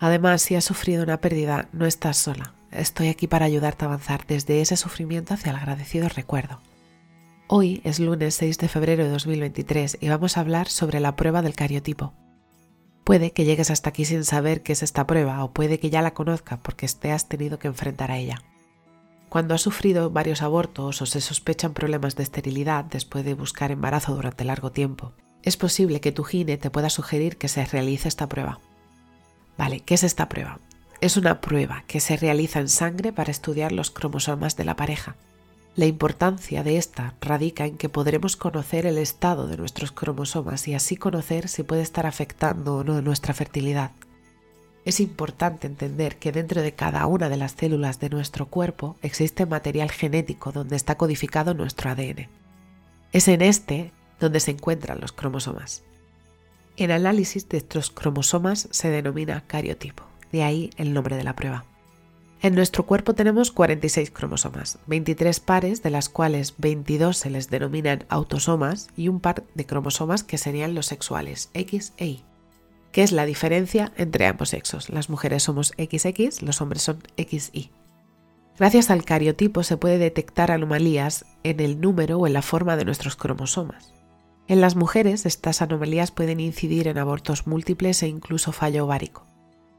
Además, si has sufrido una pérdida, no estás sola. Estoy aquí para ayudarte a avanzar desde ese sufrimiento hacia el agradecido recuerdo. Hoy es lunes 6 de febrero de 2023 y vamos a hablar sobre la prueba del cariotipo. Puede que llegues hasta aquí sin saber qué es esta prueba o puede que ya la conozca porque te has tenido que enfrentar a ella. Cuando has sufrido varios abortos o se sospechan problemas de esterilidad después de buscar embarazo durante largo tiempo, es posible que tu gine te pueda sugerir que se realice esta prueba. Vale, ¿qué es esta prueba? Es una prueba que se realiza en sangre para estudiar los cromosomas de la pareja. La importancia de esta radica en que podremos conocer el estado de nuestros cromosomas y así conocer si puede estar afectando o no nuestra fertilidad. Es importante entender que dentro de cada una de las células de nuestro cuerpo existe material genético donde está codificado nuestro ADN. Es en este donde se encuentran los cromosomas. El análisis de estos cromosomas se denomina cariotipo, de ahí el nombre de la prueba. En nuestro cuerpo tenemos 46 cromosomas, 23 pares de las cuales 22 se les denominan autosomas y un par de cromosomas que serían los sexuales, X e Y. ¿Qué es la diferencia entre ambos sexos? Las mujeres somos XX, los hombres son XY. Gracias al cariotipo se puede detectar anomalías en el número o en la forma de nuestros cromosomas. En las mujeres estas anomalías pueden incidir en abortos múltiples e incluso fallo ovárico.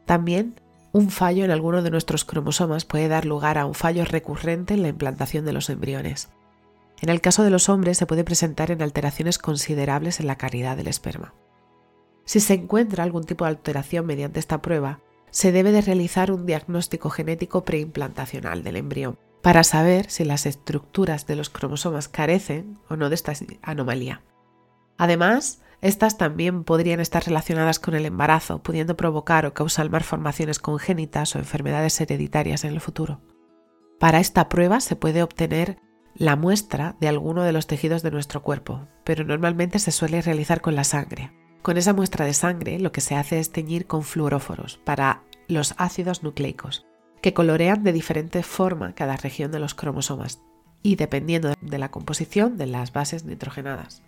También un fallo en alguno de nuestros cromosomas puede dar lugar a un fallo recurrente en la implantación de los embriones. En el caso de los hombres se puede presentar en alteraciones considerables en la calidad del esperma. Si se encuentra algún tipo de alteración mediante esta prueba, se debe de realizar un diagnóstico genético preimplantacional del embrión para saber si las estructuras de los cromosomas carecen o no de esta anomalía. Además, estas también podrían estar relacionadas con el embarazo, pudiendo provocar o causar malformaciones congénitas o enfermedades hereditarias en el futuro. Para esta prueba se puede obtener la muestra de alguno de los tejidos de nuestro cuerpo, pero normalmente se suele realizar con la sangre. Con esa muestra de sangre lo que se hace es teñir con fluoróforos para los ácidos nucleicos, que colorean de diferente forma cada región de los cromosomas y dependiendo de la composición de las bases nitrogenadas.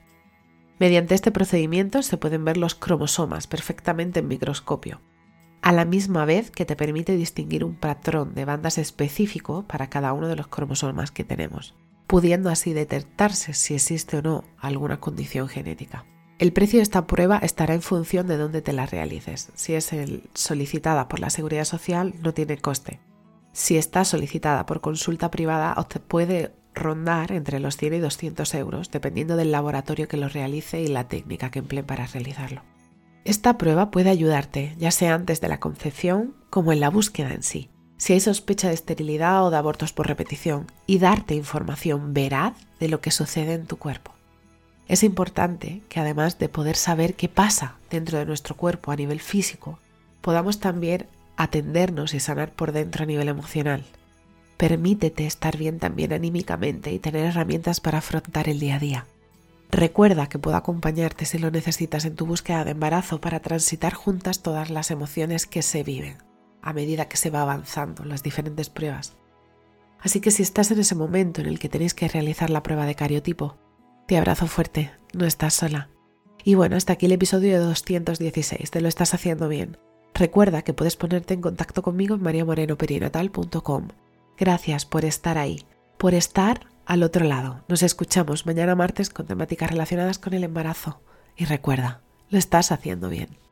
Mediante este procedimiento se pueden ver los cromosomas perfectamente en microscopio, a la misma vez que te permite distinguir un patrón de bandas específico para cada uno de los cromosomas que tenemos, pudiendo así detectarse si existe o no alguna condición genética. El precio de esta prueba estará en función de dónde te la realices. Si es solicitada por la Seguridad Social, no tiene coste. Si está solicitada por consulta privada, puede rondar entre los 100 y 200 euros, dependiendo del laboratorio que lo realice y la técnica que emplee para realizarlo. Esta prueba puede ayudarte, ya sea antes de la concepción como en la búsqueda en sí, si hay sospecha de esterilidad o de abortos por repetición, y darte información veraz de lo que sucede en tu cuerpo. Es importante que además de poder saber qué pasa dentro de nuestro cuerpo a nivel físico, podamos también atendernos y sanar por dentro a nivel emocional, Permítete estar bien también anímicamente y tener herramientas para afrontar el día a día. Recuerda que puedo acompañarte si lo necesitas en tu búsqueda de embarazo para transitar juntas todas las emociones que se viven a medida que se va avanzando las diferentes pruebas. Así que si estás en ese momento en el que tenéis que realizar la prueba de cariotipo, te abrazo fuerte, no estás sola. Y bueno, hasta aquí el episodio de 216, te lo estás haciendo bien. Recuerda que puedes ponerte en contacto conmigo en mariamorenoperinatal.com Gracias por estar ahí, por estar al otro lado. Nos escuchamos mañana martes con temáticas relacionadas con el embarazo. Y recuerda, lo estás haciendo bien.